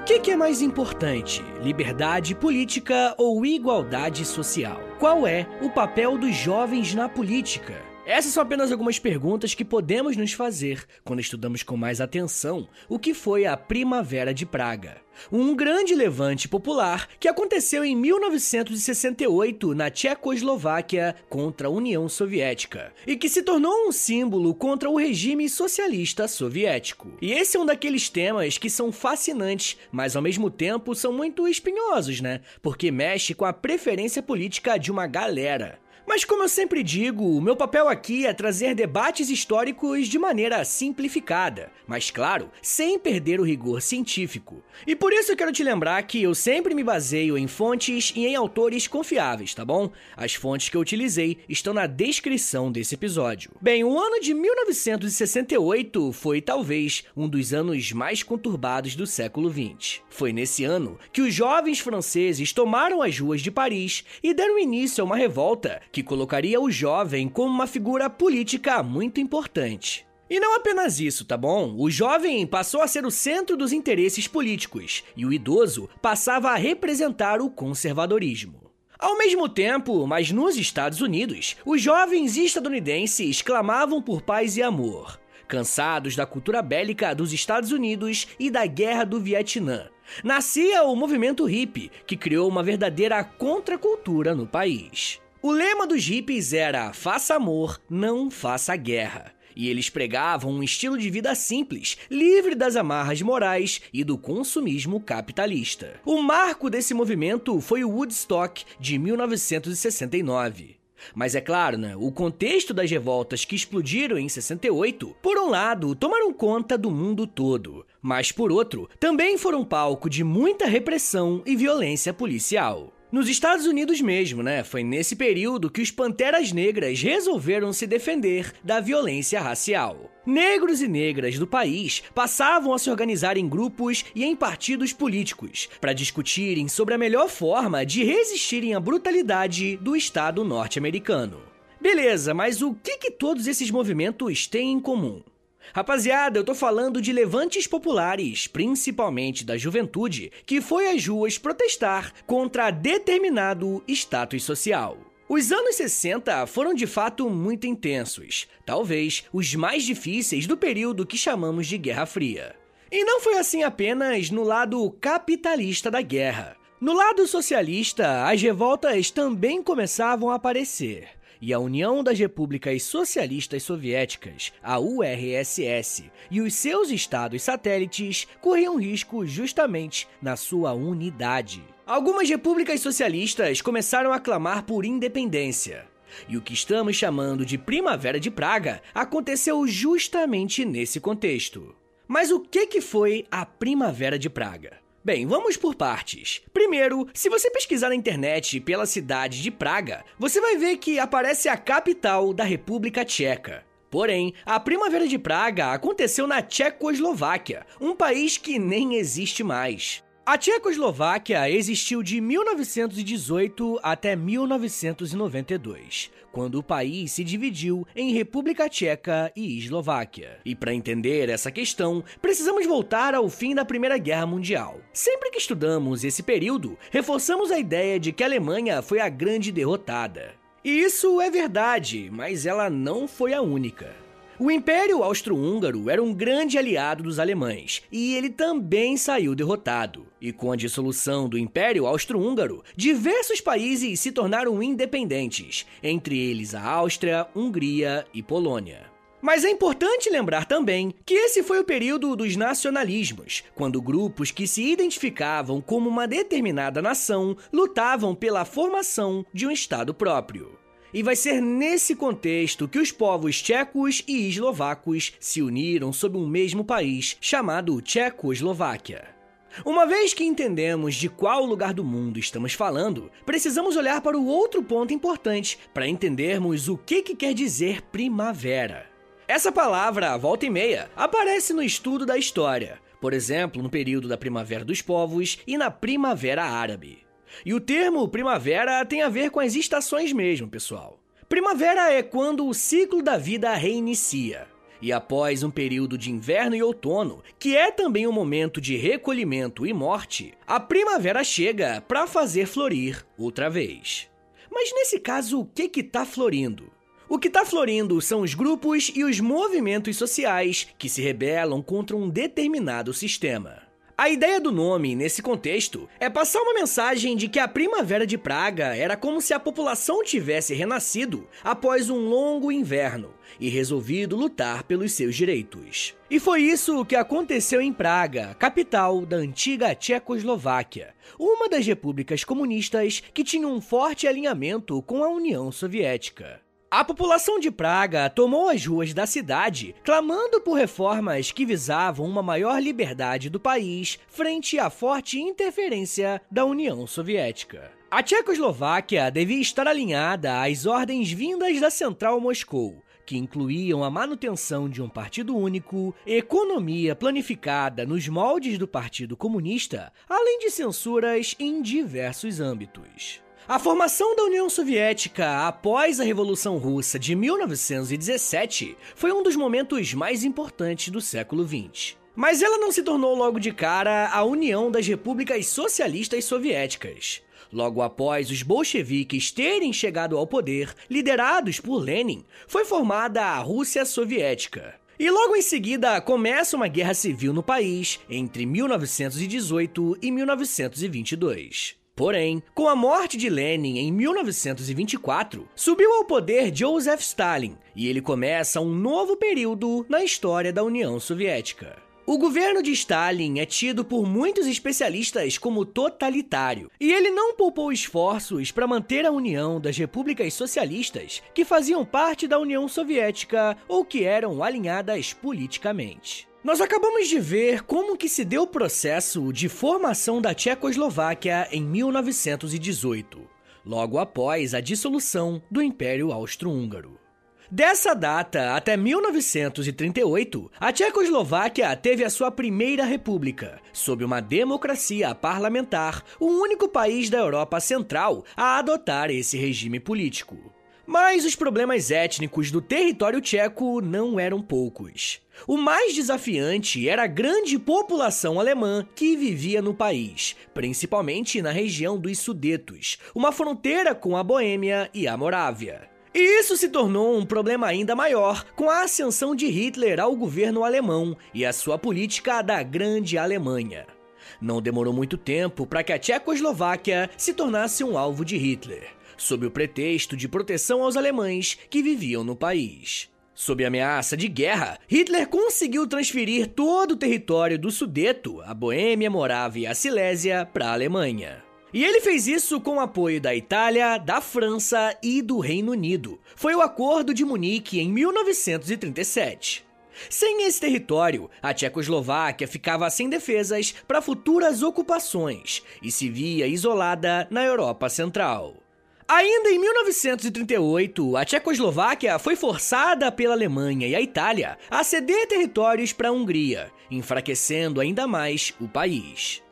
O que, que é mais importante, liberdade política ou igualdade social? Qual é o papel dos jovens na política? Essas são apenas algumas perguntas que podemos nos fazer quando estudamos com mais atenção o que foi a Primavera de Praga. Um grande levante popular que aconteceu em 1968 na Tchecoslováquia contra a União Soviética e que se tornou um símbolo contra o regime socialista soviético. E esse é um daqueles temas que são fascinantes, mas ao mesmo tempo são muito espinhosos, né? Porque mexe com a preferência política de uma galera. Mas como eu sempre digo, o meu papel aqui é trazer debates históricos de maneira simplificada, mas claro, sem perder o rigor científico. E por isso eu quero te lembrar que eu sempre me baseio em fontes e em autores confiáveis, tá bom? As fontes que eu utilizei estão na descrição desse episódio. Bem, o ano de 1968 foi talvez um dos anos mais conturbados do século 20. Foi nesse ano que os jovens franceses tomaram as ruas de Paris e deram início a uma revolta que colocaria o jovem como uma figura política muito importante. E não apenas isso, tá bom? O jovem passou a ser o centro dos interesses políticos e o idoso passava a representar o conservadorismo. Ao mesmo tempo, mas nos Estados Unidos, os jovens estadunidenses clamavam por paz e amor, cansados da cultura bélica dos Estados Unidos e da guerra do Vietnã. Nascia o movimento hippie, que criou uma verdadeira contracultura no país. O lema dos hippies era: faça amor, não faça guerra. E eles pregavam um estilo de vida simples, livre das amarras morais e do consumismo capitalista. O marco desse movimento foi o Woodstock de 1969. Mas é claro, né, o contexto das revoltas que explodiram em 68, por um lado, tomaram conta do mundo todo, mas por outro, também foram palco de muita repressão e violência policial. Nos Estados Unidos mesmo, né? Foi nesse período que os Panteras Negras resolveram se defender da violência racial. Negros e negras do país passavam a se organizar em grupos e em partidos políticos para discutirem sobre a melhor forma de resistirem à brutalidade do Estado norte-americano. Beleza, mas o que, que todos esses movimentos têm em comum? Rapaziada, eu tô falando de levantes populares, principalmente da juventude, que foi às ruas protestar contra determinado status social. Os anos 60 foram de fato muito intensos, talvez os mais difíceis do período que chamamos de Guerra Fria. E não foi assim apenas no lado capitalista da guerra. No lado socialista, as revoltas também começavam a aparecer e a União das Repúblicas Socialistas Soviéticas, a URSS, e os seus estados satélites corriam risco justamente na sua unidade. Algumas repúblicas socialistas começaram a clamar por independência. E o que estamos chamando de Primavera de Praga aconteceu justamente nesse contexto. Mas o que, que foi a Primavera de Praga? Bem, vamos por partes. Primeiro, se você pesquisar na internet pela cidade de Praga, você vai ver que aparece a capital da República Tcheca. Porém, a Primavera de Praga aconteceu na Tchecoslováquia, um país que nem existe mais. A Tchecoslováquia existiu de 1918 até 1992, quando o país se dividiu em República Tcheca e Eslováquia. E para entender essa questão, precisamos voltar ao fim da Primeira Guerra Mundial. Sempre que estudamos esse período, reforçamos a ideia de que a Alemanha foi a grande derrotada. E isso é verdade, mas ela não foi a única. O Império Austro-Húngaro era um grande aliado dos alemães e ele também saiu derrotado. E com a dissolução do Império Austro-Húngaro, diversos países se tornaram independentes, entre eles a Áustria, Hungria e Polônia. Mas é importante lembrar também que esse foi o período dos nacionalismos, quando grupos que se identificavam como uma determinada nação lutavam pela formação de um Estado próprio. E vai ser nesse contexto que os povos tchecos e eslovacos se uniram sob um mesmo país chamado Tchecoslováquia. Uma vez que entendemos de qual lugar do mundo estamos falando, precisamos olhar para o outro ponto importante para entendermos o que, que quer dizer primavera. Essa palavra, volta e meia, aparece no estudo da história, por exemplo, no período da Primavera dos Povos e na Primavera Árabe. E o termo primavera tem a ver com as estações mesmo, pessoal. Primavera é quando o ciclo da vida reinicia. E após um período de inverno e outono, que é também um momento de recolhimento e morte, a primavera chega para fazer florir outra vez. Mas nesse caso, o que que tá florindo? O que está florindo são os grupos e os movimentos sociais que se rebelam contra um determinado sistema. A ideia do nome, nesse contexto, é passar uma mensagem de que a Primavera de Praga era como se a população tivesse renascido após um longo inverno e resolvido lutar pelos seus direitos. E foi isso que aconteceu em Praga, capital da antiga Tchecoslováquia, uma das repúblicas comunistas que tinha um forte alinhamento com a União Soviética. A população de Praga tomou as ruas da cidade, clamando por reformas que visavam uma maior liberdade do país frente à forte interferência da União Soviética. A Tchecoslováquia devia estar alinhada às ordens vindas da Central Moscou, que incluíam a manutenção de um partido único, economia planificada nos moldes do Partido Comunista, além de censuras em diversos âmbitos. A formação da União Soviética após a Revolução Russa de 1917 foi um dos momentos mais importantes do século XX. Mas ela não se tornou logo de cara a União das Repúblicas Socialistas Soviéticas. Logo após os bolcheviques terem chegado ao poder, liderados por Lenin, foi formada a Rússia Soviética. E logo em seguida começa uma guerra civil no país entre 1918 e 1922. Porém, com a morte de Lenin em 1924, subiu ao poder Joseph Stalin e ele começa um novo período na história da União Soviética. O governo de Stalin é tido por muitos especialistas como totalitário, e ele não poupou esforços para manter a união das repúblicas socialistas que faziam parte da União Soviética ou que eram alinhadas politicamente. Nós acabamos de ver como que se deu o processo de formação da Tchecoslováquia em 1918, logo após a dissolução do Império Austro-Húngaro. Dessa data até 1938, a Tchecoslováquia teve a sua primeira república, sob uma democracia parlamentar, o único país da Europa Central a adotar esse regime político. Mas os problemas étnicos do território tcheco não eram poucos. O mais desafiante era a grande população alemã que vivia no país, principalmente na região dos Sudetos, uma fronteira com a Boêmia e a Morávia. E isso se tornou um problema ainda maior com a ascensão de Hitler ao governo alemão e a sua política da Grande Alemanha. Não demorou muito tempo para que a Tchecoslováquia se tornasse um alvo de Hitler sob o pretexto de proteção aos alemães que viviam no país. Sob ameaça de guerra, Hitler conseguiu transferir todo o território do Sudeto, a Boêmia, Morávia e a Silésia, para a Alemanha. E ele fez isso com o apoio da Itália, da França e do Reino Unido. Foi o Acordo de Munique em 1937. Sem esse território, a Tchecoslováquia ficava sem defesas para futuras ocupações e se via isolada na Europa Central. Ainda em 1938, a Tchecoslováquia foi forçada pela Alemanha e a Itália a ceder territórios para a Hungria, enfraquecendo ainda mais o país.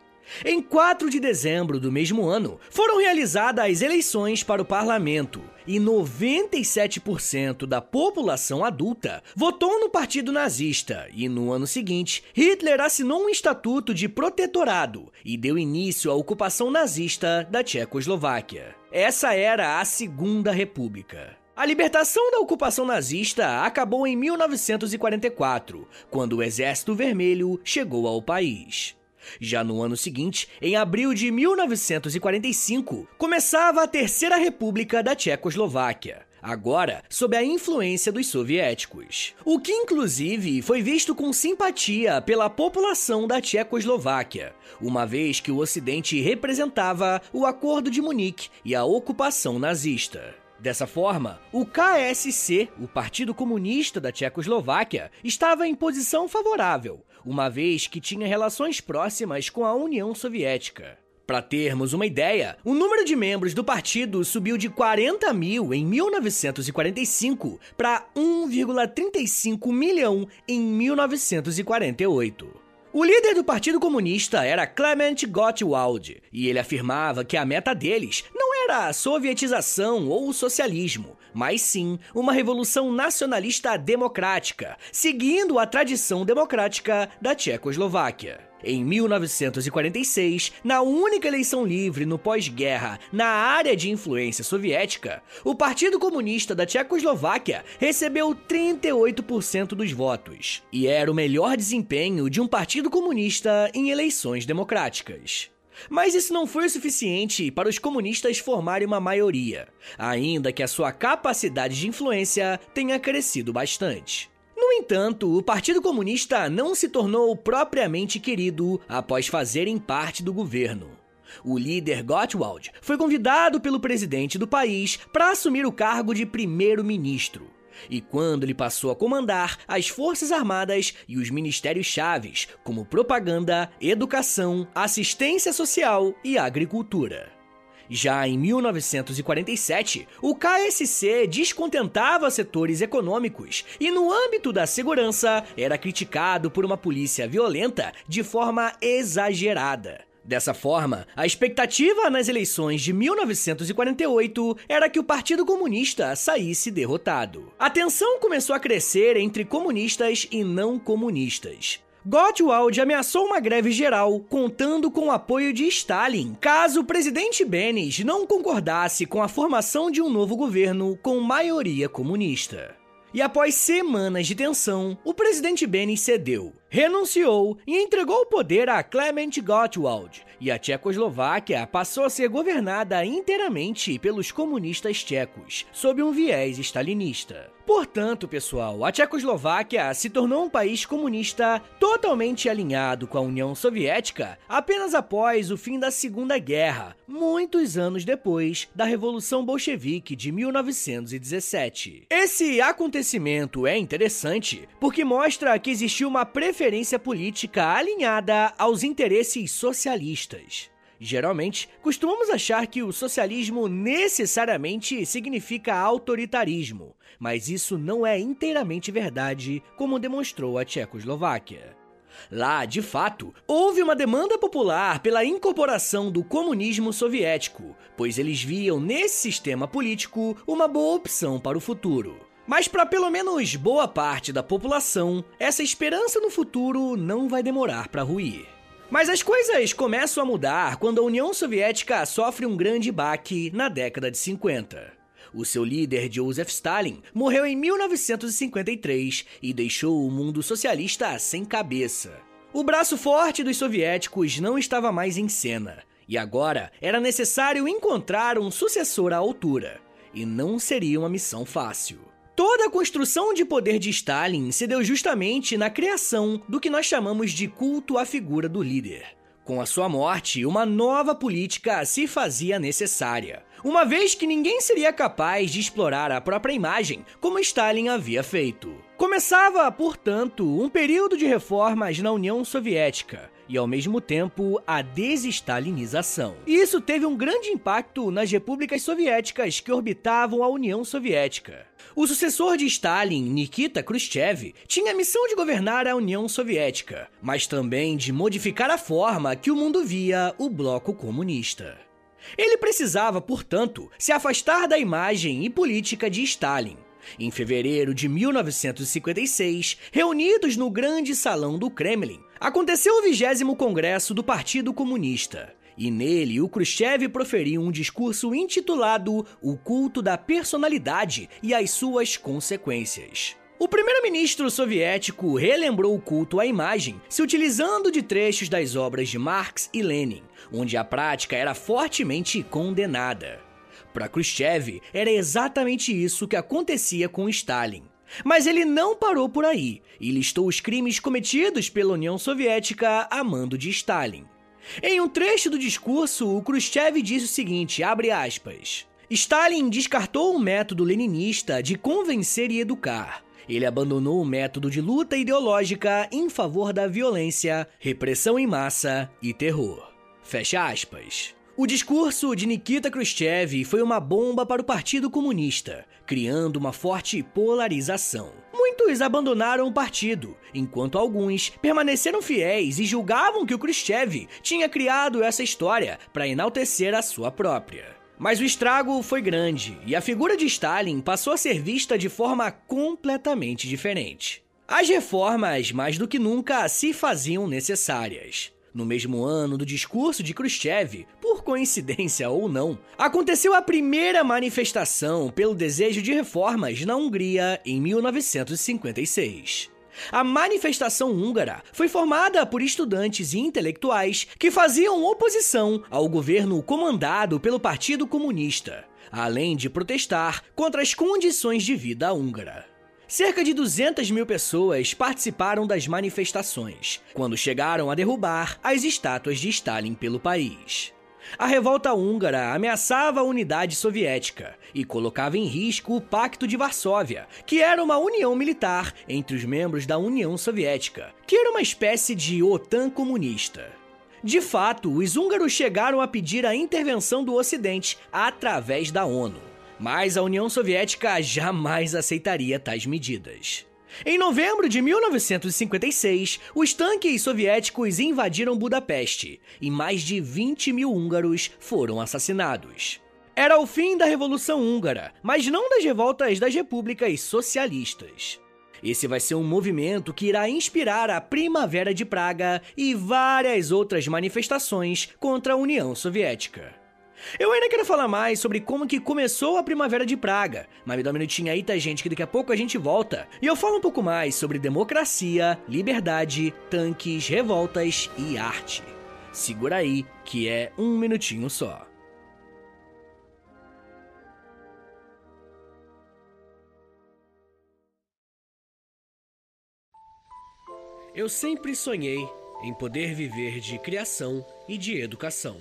Em 4 de dezembro do mesmo ano, foram realizadas as eleições para o parlamento e 97% da população adulta votou no partido nazista. E no ano seguinte, Hitler assinou um estatuto de protetorado e deu início à ocupação nazista da Tchecoslováquia. Essa era a Segunda República. A libertação da ocupação nazista acabou em 1944, quando o Exército Vermelho chegou ao país. Já no ano seguinte, em abril de 1945, começava a Terceira República da Tchecoslováquia agora sob a influência dos soviéticos. O que, inclusive, foi visto com simpatia pela população da Tchecoslováquia, uma vez que o Ocidente representava o Acordo de Munique e a ocupação nazista. Dessa forma, o KSC, o Partido Comunista da Tchecoslováquia, estava em posição favorável, uma vez que tinha relações próximas com a União Soviética. Para termos uma ideia, o número de membros do partido subiu de 40 mil em 1945 para 1,35 milhão em 1948. O líder do Partido Comunista era Clement Gottwald, e ele afirmava que a meta deles não era a sovietização ou o socialismo, mas sim uma revolução nacionalista democrática, seguindo a tradição democrática da Tchecoslováquia. Em 1946, na única eleição livre no pós-guerra na área de influência soviética, o Partido Comunista da Tchecoslováquia recebeu 38% dos votos, e era o melhor desempenho de um partido comunista em eleições democráticas. Mas isso não foi o suficiente para os comunistas formarem uma maioria, ainda que a sua capacidade de influência tenha crescido bastante. No entanto, o Partido Comunista não se tornou propriamente querido após fazerem parte do governo. O líder Gottwald foi convidado pelo presidente do país para assumir o cargo de primeiro-ministro. E quando ele passou a comandar as Forças Armadas e os ministérios chaves, como propaganda, educação, assistência social e agricultura. Já em 1947, o KSC descontentava setores econômicos e, no âmbito da segurança, era criticado por uma polícia violenta de forma exagerada. Dessa forma, a expectativa nas eleições de 1948 era que o Partido Comunista saísse derrotado. A tensão começou a crescer entre comunistas e não comunistas. Gottwald ameaçou uma greve geral, contando com o apoio de Stalin, caso o presidente Benes não concordasse com a formação de um novo governo com maioria comunista. E após semanas de tensão, o presidente Benes cedeu, renunciou e entregou o poder a Clement Gottwald, e a Tchecoslováquia passou a ser governada inteiramente pelos comunistas tchecos, sob um viés stalinista. Portanto, pessoal, a Tchecoslováquia se tornou um país comunista totalmente alinhado com a União Soviética apenas após o fim da Segunda Guerra, muitos anos depois da Revolução Bolchevique de 1917. Esse acontecimento é interessante porque mostra que existiu uma preferência política alinhada aos interesses socialistas. Geralmente, costumamos achar que o socialismo necessariamente significa autoritarismo, mas isso não é inteiramente verdade, como demonstrou a Tchecoslováquia. Lá, de fato, houve uma demanda popular pela incorporação do comunismo soviético, pois eles viam nesse sistema político uma boa opção para o futuro. Mas para pelo menos boa parte da população, essa esperança no futuro não vai demorar para ruir. Mas as coisas começam a mudar quando a União Soviética sofre um grande baque na década de 50. O seu líder, Joseph Stalin, morreu em 1953 e deixou o mundo socialista sem cabeça. O braço forte dos soviéticos não estava mais em cena, e agora era necessário encontrar um sucessor à altura. E não seria uma missão fácil. Toda a construção de poder de Stalin se deu justamente na criação do que nós chamamos de culto à figura do líder. Com a sua morte, uma nova política se fazia necessária, uma vez que ninguém seria capaz de explorar a própria imagem como Stalin havia feito. Começava, portanto, um período de reformas na União Soviética e, ao mesmo tempo, a desestalinização. Isso teve um grande impacto nas repúblicas soviéticas que orbitavam a União Soviética. O sucessor de Stalin, Nikita Khrushchev, tinha a missão de governar a União Soviética, mas também de modificar a forma que o mundo via o bloco comunista. Ele precisava, portanto, se afastar da imagem e política de Stalin. Em fevereiro de 1956, reunidos no grande salão do Kremlin, aconteceu o 20 Congresso do Partido Comunista. E nele, o Khrushchev proferiu um discurso intitulado O Culto da Personalidade e as Suas Consequências. O primeiro-ministro soviético relembrou o culto à imagem, se utilizando de trechos das obras de Marx e Lenin, onde a prática era fortemente condenada. Para Khrushchev, era exatamente isso que acontecia com Stalin. Mas ele não parou por aí e listou os crimes cometidos pela União Soviética a mando de Stalin. Em um trecho do discurso, o Khrushchev diz o seguinte, abre aspas: Stalin descartou o método leninista de convencer e educar. Ele abandonou o método de luta ideológica em favor da violência, repressão em massa e terror. Fecha aspas. O discurso de Nikita Khrushchev foi uma bomba para o Partido Comunista, criando uma forte polarização. Muitos abandonaram o partido, enquanto alguns permaneceram fiéis e julgavam que o Khrushchev tinha criado essa história para enaltecer a sua própria. Mas o estrago foi grande e a figura de Stalin passou a ser vista de forma completamente diferente. As reformas, mais do que nunca, se faziam necessárias. No mesmo ano do discurso de Khrushchev, por coincidência ou não, aconteceu a primeira manifestação pelo desejo de reformas na Hungria em 1956. A manifestação húngara foi formada por estudantes e intelectuais que faziam oposição ao governo comandado pelo Partido Comunista, além de protestar contra as condições de vida húngara. Cerca de 200 mil pessoas participaram das manifestações, quando chegaram a derrubar as estátuas de Stalin pelo país. A revolta húngara ameaçava a unidade soviética e colocava em risco o Pacto de Varsóvia, que era uma união militar entre os membros da União Soviética, que era uma espécie de OTAN comunista. De fato, os húngaros chegaram a pedir a intervenção do Ocidente através da ONU, mas a União Soviética jamais aceitaria tais medidas. Em novembro de 1956, os tanques soviéticos invadiram Budapeste e mais de 20 mil húngaros foram assassinados. Era o fim da Revolução Húngara, mas não das revoltas das repúblicas socialistas. Esse vai ser um movimento que irá inspirar a Primavera de Praga e várias outras manifestações contra a União Soviética. Eu ainda quero falar mais sobre como que começou a Primavera de Praga, mas me dá um minutinho aí, tá, gente, que daqui a pouco a gente volta. E eu falo um pouco mais sobre democracia, liberdade, tanques, revoltas e arte. Segura aí, que é um minutinho só. Eu sempre sonhei em poder viver de criação e de educação.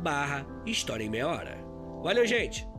barra História em Meia Hora. Valeu, gente!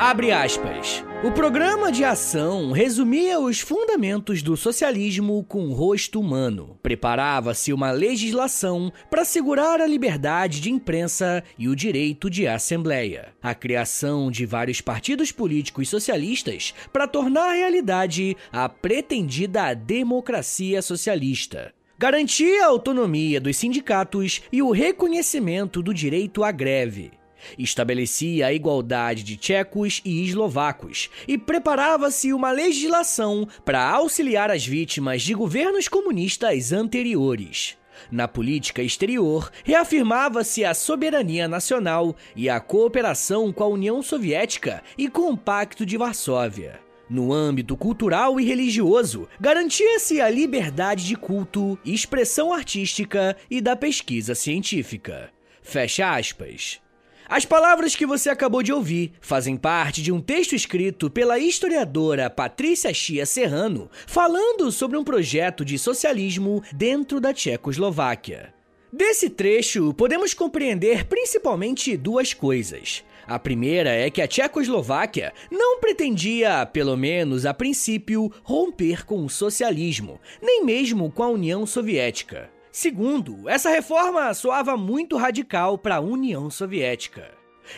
Abre aspas. O programa de ação resumia os fundamentos do socialismo com rosto humano. Preparava-se uma legislação para assegurar a liberdade de imprensa e o direito de assembleia. A criação de vários partidos políticos socialistas para tornar realidade a pretendida democracia socialista garantia a autonomia dos sindicatos e o reconhecimento do direito à greve. Estabelecia a igualdade de tchecos e eslovacos e preparava-se uma legislação para auxiliar as vítimas de governos comunistas anteriores. Na política exterior, reafirmava-se a soberania nacional e a cooperação com a União Soviética e com o Pacto de Varsóvia. No âmbito cultural e religioso, garantia-se a liberdade de culto, expressão artística e da pesquisa científica. Fecha aspas. As palavras que você acabou de ouvir fazem parte de um texto escrito pela historiadora Patrícia Chia Serrano, falando sobre um projeto de socialismo dentro da Tchecoslováquia. Desse trecho, podemos compreender principalmente duas coisas. A primeira é que a Tchecoslováquia não pretendia, pelo menos a princípio, romper com o socialismo, nem mesmo com a União Soviética. Segundo, essa reforma soava muito radical para a União Soviética.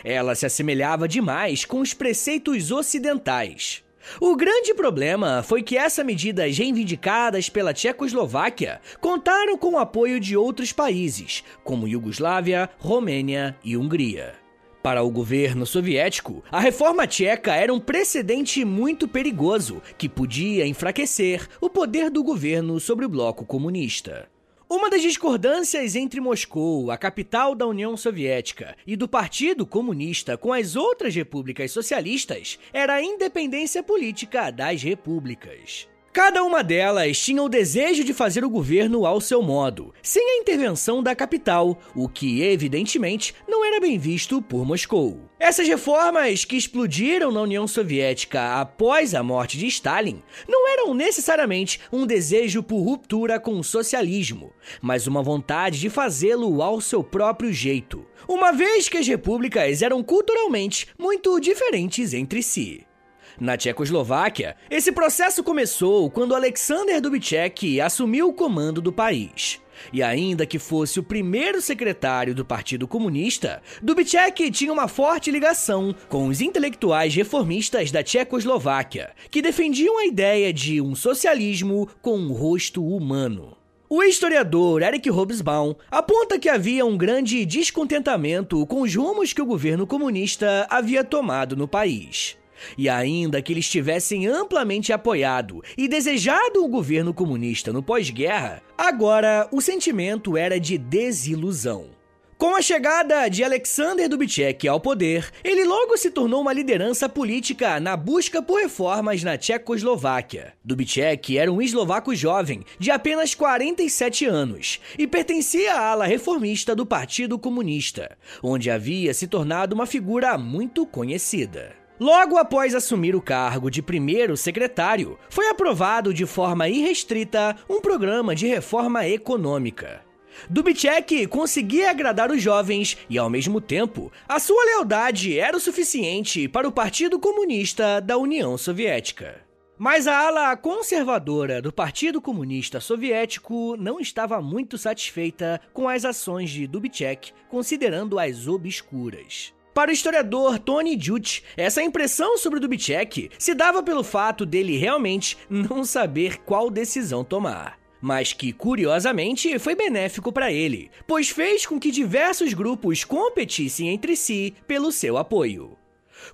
Ela se assemelhava demais com os preceitos ocidentais. O grande problema foi que essas medidas reivindicadas pela Tchecoslováquia contaram com o apoio de outros países, como Iugoslávia, Romênia e Hungria. Para o governo soviético, a reforma tcheca era um precedente muito perigoso que podia enfraquecer o poder do governo sobre o bloco comunista. Uma das discordâncias entre Moscou, a capital da União Soviética, e do Partido Comunista com as outras repúblicas socialistas era a independência política das repúblicas. Cada uma delas tinha o desejo de fazer o governo ao seu modo, sem a intervenção da capital, o que, evidentemente, não era bem visto por Moscou. Essas reformas que explodiram na União Soviética após a morte de Stalin não eram necessariamente um desejo por ruptura com o socialismo, mas uma vontade de fazê-lo ao seu próprio jeito, uma vez que as repúblicas eram culturalmente muito diferentes entre si. Na Tchecoslováquia, esse processo começou quando Alexander Dubček assumiu o comando do país. E ainda que fosse o primeiro secretário do Partido Comunista, Dubček tinha uma forte ligação com os intelectuais reformistas da Tchecoslováquia, que defendiam a ideia de um socialismo com um rosto humano. O historiador Eric Hobsbawm aponta que havia um grande descontentamento com os rumos que o governo comunista havia tomado no país. E ainda que eles tivessem amplamente apoiado e desejado o governo comunista no pós-guerra, agora o sentimento era de desilusão. Com a chegada de Alexander Dubček ao poder, ele logo se tornou uma liderança política na busca por reformas na Tchecoslováquia. Dubček era um eslovaco jovem, de apenas 47 anos, e pertencia à ala reformista do Partido Comunista, onde havia se tornado uma figura muito conhecida. Logo após assumir o cargo de primeiro secretário, foi aprovado de forma irrestrita um programa de reforma econômica. Dubček conseguia agradar os jovens e, ao mesmo tempo, a sua lealdade era o suficiente para o Partido Comunista da União Soviética. Mas a ala conservadora do Partido Comunista Soviético não estava muito satisfeita com as ações de Dubček, considerando-as obscuras. Para o historiador Tony Judt, essa impressão sobre Dubček se dava pelo fato dele realmente não saber qual decisão tomar. Mas que, curiosamente, foi benéfico para ele, pois fez com que diversos grupos competissem entre si pelo seu apoio.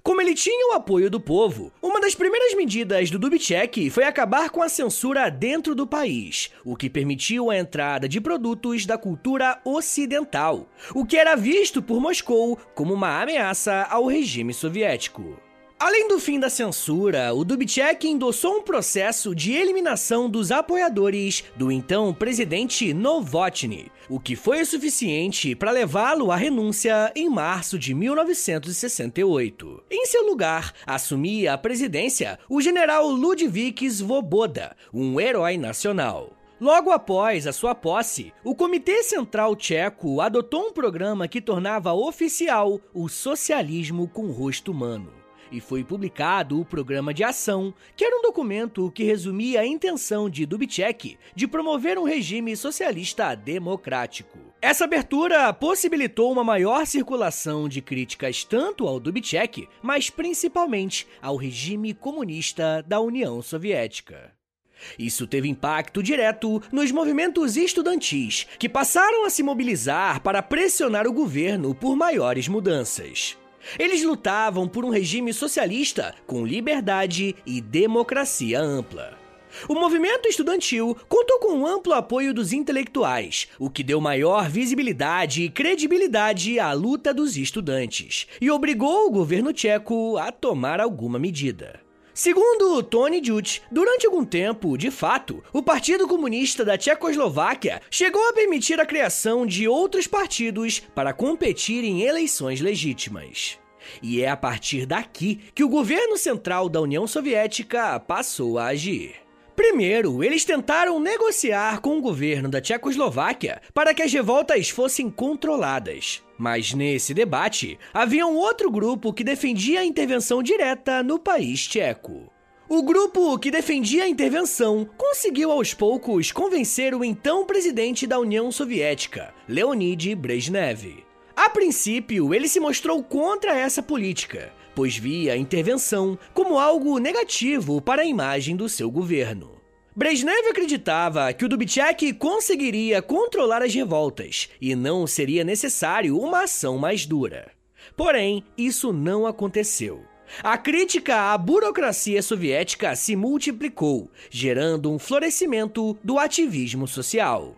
Como ele tinha o apoio do povo, uma das primeiras medidas do Dubček foi acabar com a censura dentro do país, o que permitiu a entrada de produtos da cultura ocidental, o que era visto por Moscou como uma ameaça ao regime soviético. Além do fim da censura, o Dubček endossou um processo de eliminação dos apoiadores do então presidente Novotny, o que foi o suficiente para levá-lo à renúncia em março de 1968. Em seu lugar, assumia a presidência o general Ludwig Svoboda, um herói nacional. Logo após a sua posse, o Comitê Central Tcheco adotou um programa que tornava oficial o socialismo com rosto humano e foi publicado o Programa de Ação, que era um documento que resumia a intenção de Dubček de promover um regime socialista democrático. Essa abertura possibilitou uma maior circulação de críticas tanto ao Dubček, mas principalmente ao regime comunista da União Soviética. Isso teve impacto direto nos movimentos estudantis, que passaram a se mobilizar para pressionar o governo por maiores mudanças. Eles lutavam por um regime socialista com liberdade e democracia ampla. O movimento estudantil contou com um amplo apoio dos intelectuais, o que deu maior visibilidade e credibilidade à luta dos estudantes e obrigou o governo tcheco a tomar alguma medida. Segundo Tony Judt, durante algum tempo, de fato, o Partido Comunista da Tchecoslováquia chegou a permitir a criação de outros partidos para competir em eleições legítimas. E é a partir daqui que o governo central da União Soviética passou a agir. Primeiro, eles tentaram negociar com o governo da Tchecoslováquia para que as revoltas fossem controladas. Mas nesse debate, havia um outro grupo que defendia a intervenção direta no país tcheco. O grupo que defendia a intervenção conseguiu aos poucos convencer o então presidente da União Soviética, Leonid Brezhnev. A princípio, ele se mostrou contra essa política, pois via a intervenção como algo negativo para a imagem do seu governo. Brezhnev acreditava que o Dubček conseguiria controlar as revoltas e não seria necessário uma ação mais dura. Porém, isso não aconteceu. A crítica à burocracia soviética se multiplicou, gerando um florescimento do ativismo social.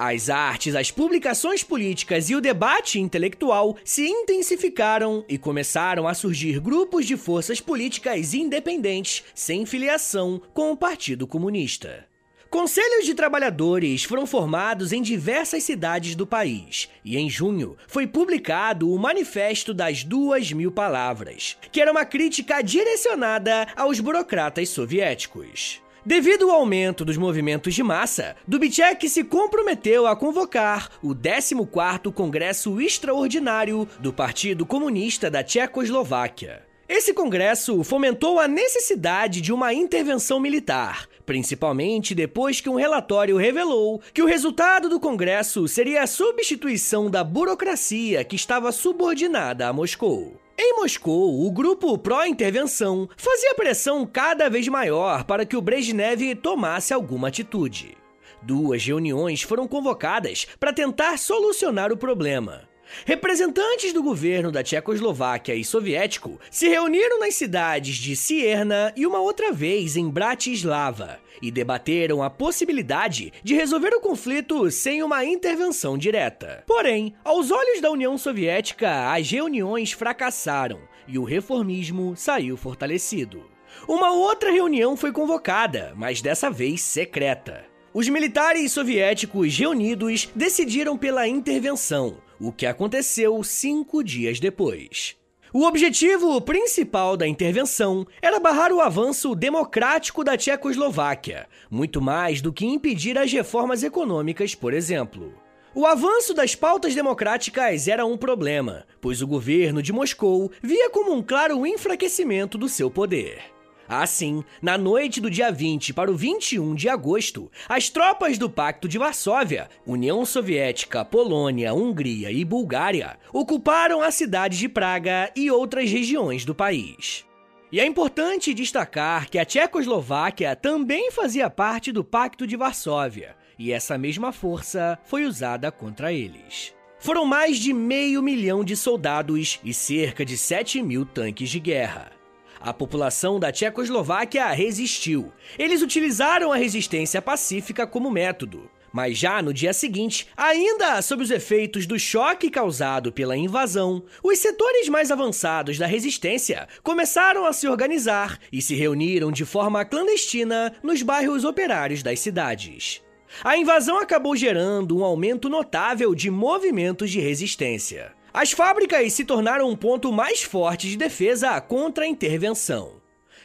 As artes, as publicações políticas e o debate intelectual se intensificaram e começaram a surgir grupos de forças políticas independentes sem filiação com o Partido Comunista. Conselhos de trabalhadores foram formados em diversas cidades do país, e em junho foi publicado o Manifesto das Duas Mil Palavras, que era uma crítica direcionada aos burocratas soviéticos. Devido ao aumento dos movimentos de massa, Dubček se comprometeu a convocar o 14º Congresso Extraordinário do Partido Comunista da Tchecoslováquia. Esse congresso fomentou a necessidade de uma intervenção militar, principalmente depois que um relatório revelou que o resultado do congresso seria a substituição da burocracia que estava subordinada a Moscou. Em Moscou, o grupo pró-intervenção fazia pressão cada vez maior para que o Brezhnev tomasse alguma atitude. Duas reuniões foram convocadas para tentar solucionar o problema. Representantes do governo da Tchecoslováquia e soviético se reuniram nas cidades de Sierna e uma outra vez em Bratislava e debateram a possibilidade de resolver o conflito sem uma intervenção direta. Porém, aos olhos da União Soviética, as reuniões fracassaram e o reformismo saiu fortalecido. Uma outra reunião foi convocada, mas dessa vez secreta. Os militares soviéticos reunidos decidiram pela intervenção, o que aconteceu cinco dias depois. O objetivo principal da intervenção era barrar o avanço democrático da Tchecoslováquia, muito mais do que impedir as reformas econômicas, por exemplo. O avanço das pautas democráticas era um problema, pois o governo de Moscou via como um claro enfraquecimento do seu poder. Assim, na noite do dia 20 para o 21 de agosto, as tropas do Pacto de Varsóvia, União Soviética, Polônia, Hungria e Bulgária, ocuparam a cidade de Praga e outras regiões do país. E é importante destacar que a Tchecoslováquia também fazia parte do Pacto de Varsóvia, e essa mesma força foi usada contra eles. Foram mais de meio milhão de soldados e cerca de 7 mil tanques de guerra. A população da Tchecoslováquia resistiu. Eles utilizaram a resistência pacífica como método. Mas já no dia seguinte, ainda sob os efeitos do choque causado pela invasão, os setores mais avançados da resistência começaram a se organizar e se reuniram de forma clandestina nos bairros operários das cidades. A invasão acabou gerando um aumento notável de movimentos de resistência. As fábricas se tornaram um ponto mais forte de defesa contra a intervenção.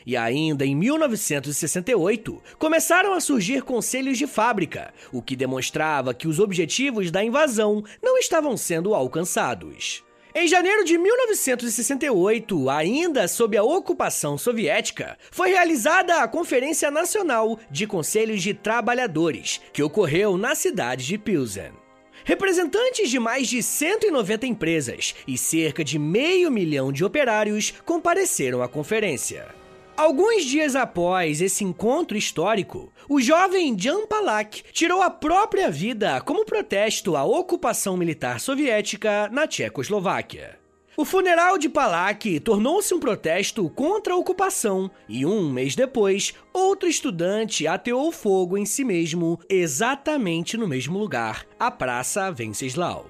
E ainda em 1968, começaram a surgir conselhos de fábrica, o que demonstrava que os objetivos da invasão não estavam sendo alcançados. Em janeiro de 1968, ainda sob a ocupação soviética, foi realizada a Conferência Nacional de Conselhos de Trabalhadores, que ocorreu na cidade de Pilsen. Representantes de mais de 190 empresas e cerca de meio milhão de operários compareceram à conferência. Alguns dias após esse encontro histórico, o jovem Jan Palak tirou a própria vida como protesto à ocupação militar soviética na Tchecoslováquia. O funeral de Palak tornou-se um protesto contra a ocupação e um mês depois, outro estudante ateou fogo em si mesmo exatamente no mesmo lugar, a Praça Venceslau.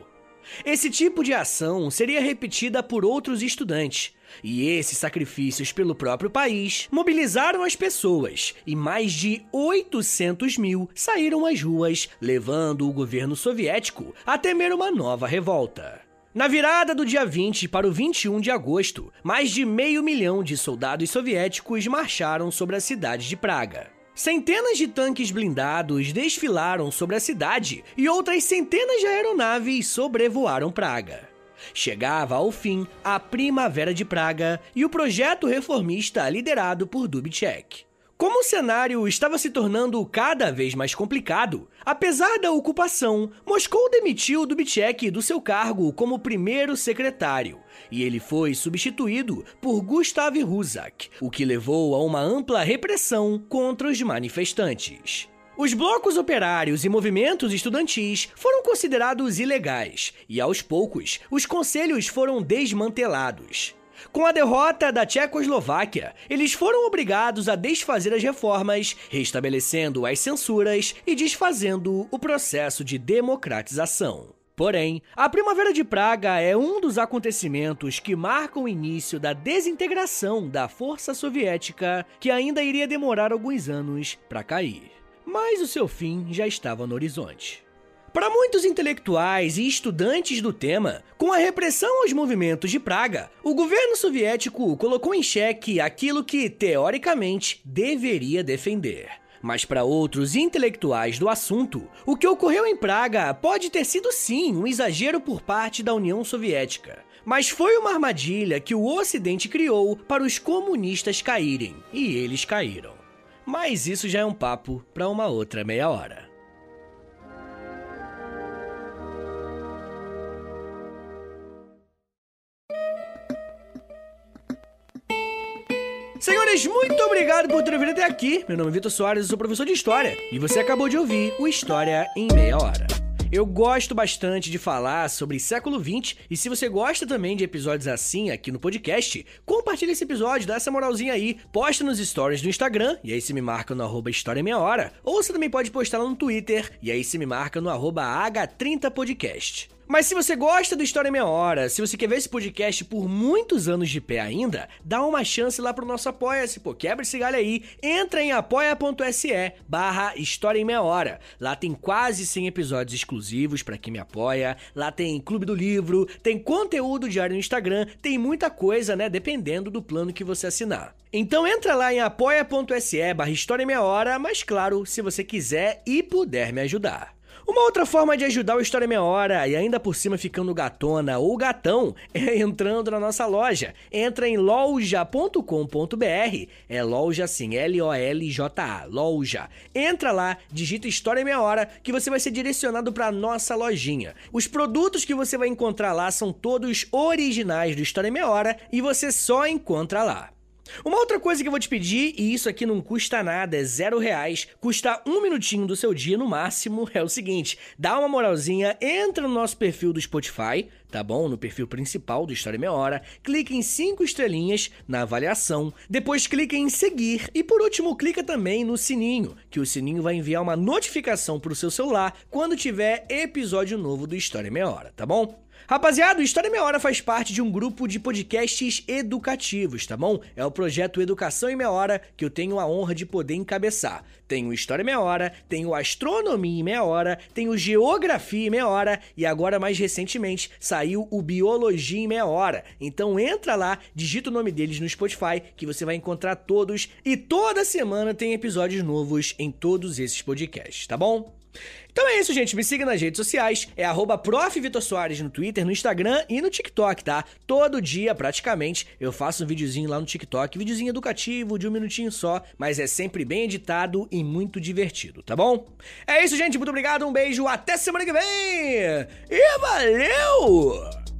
Esse tipo de ação seria repetida por outros estudantes, e esses sacrifícios pelo próprio país mobilizaram as pessoas, e mais de 800 mil saíram às ruas, levando o governo soviético a temer uma nova revolta. Na virada do dia 20 para o 21 de agosto, mais de meio milhão de soldados soviéticos marcharam sobre a cidade de Praga. Centenas de tanques blindados desfilaram sobre a cidade e outras centenas de aeronaves sobrevoaram Praga. Chegava ao fim a Primavera de Praga e o projeto reformista liderado por Dubček. Como o cenário estava se tornando cada vez mais complicado, apesar da ocupação, Moscou demitiu Dubček do seu cargo como primeiro secretário, e ele foi substituído por Gustav Huzak, o que levou a uma ampla repressão contra os manifestantes. Os blocos operários e movimentos estudantis foram considerados ilegais, e aos poucos, os conselhos foram desmantelados. Com a derrota da Tchecoslováquia, eles foram obrigados a desfazer as reformas, restabelecendo as censuras e desfazendo o processo de democratização. Porém, a Primavera de Praga é um dos acontecimentos que marcam o início da desintegração da força soviética, que ainda iria demorar alguns anos para cair. Mas o seu fim já estava no horizonte. Para muitos intelectuais e estudantes do tema, com a repressão aos movimentos de Praga, o governo soviético colocou em xeque aquilo que, teoricamente, deveria defender. Mas para outros intelectuais do assunto, o que ocorreu em Praga pode ter sido sim um exagero por parte da União Soviética. Mas foi uma armadilha que o Ocidente criou para os comunistas caírem, e eles caíram. Mas isso já é um papo para uma outra meia hora. Senhores, muito obrigado por ter vindo até aqui. Meu nome é Vitor Soares, eu sou professor de História. E você acabou de ouvir o História em Meia Hora. Eu gosto bastante de falar sobre século XX e se você gosta também de episódios assim aqui no podcast, compartilha esse episódio, dá essa moralzinha aí, posta nos stories do Instagram e aí você me marca no arroba História Meia Hora, ou você também pode postar lá no Twitter e aí você me marca no arroba H30podcast. Mas se você gosta do História Meia Hora, se você quer ver esse podcast por muitos anos de pé ainda, dá uma chance lá pro nosso Apoia-se, pô, quebra esse galho aí, entra em apoia.se barra História em Meia Hora. Lá tem quase 100 episódios exclusivos para quem me apoia, lá tem Clube do Livro, tem conteúdo diário no Instagram, tem muita coisa, né, dependendo do plano que você assinar. Então entra lá em apoia.se barra História em Meia Hora, mas claro, se você quiser e puder me ajudar. Uma outra forma de ajudar o História Meia Hora e ainda por cima ficando gatona ou gatão é entrando na nossa loja. Entra em loja.com.br, é loja assim, L-O-L-J-A, loja. Entra lá, digita História Meia Hora que você vai ser direcionado para nossa lojinha. Os produtos que você vai encontrar lá são todos originais do História Meia Hora e você só encontra lá. Uma outra coisa que eu vou te pedir, e isso aqui não custa nada, é zero reais, custa um minutinho do seu dia no máximo, é o seguinte: dá uma moralzinha, entra no nosso perfil do Spotify, tá bom? No perfil principal do História Meia Hora, clica em cinco estrelinhas na avaliação, depois clica em seguir e por último clica também no sininho, que o sininho vai enviar uma notificação para o seu celular quando tiver episódio novo do História Meia Hora, tá bom? Rapaziada, o História Meia Hora faz parte de um grupo de podcasts educativos, tá bom? É o projeto Educação em Meia Hora que eu tenho a honra de poder encabeçar. Tem o História em Meia Hora, tem o Astronomia em Meia Hora, tem o Geografia em Meia Hora e agora, mais recentemente, saiu o Biologia em Meia Hora. Então entra lá, digita o nome deles no Spotify que você vai encontrar todos e toda semana tem episódios novos em todos esses podcasts, tá bom? Então é isso, gente. Me siga nas redes sociais. É arroba no Twitter, no Instagram e no TikTok, tá? Todo dia, praticamente, eu faço um videozinho lá no TikTok. Videozinho educativo, de um minutinho só, mas é sempre bem editado e muito divertido, tá bom? É isso, gente. Muito obrigado, um beijo, até semana que vem! E valeu!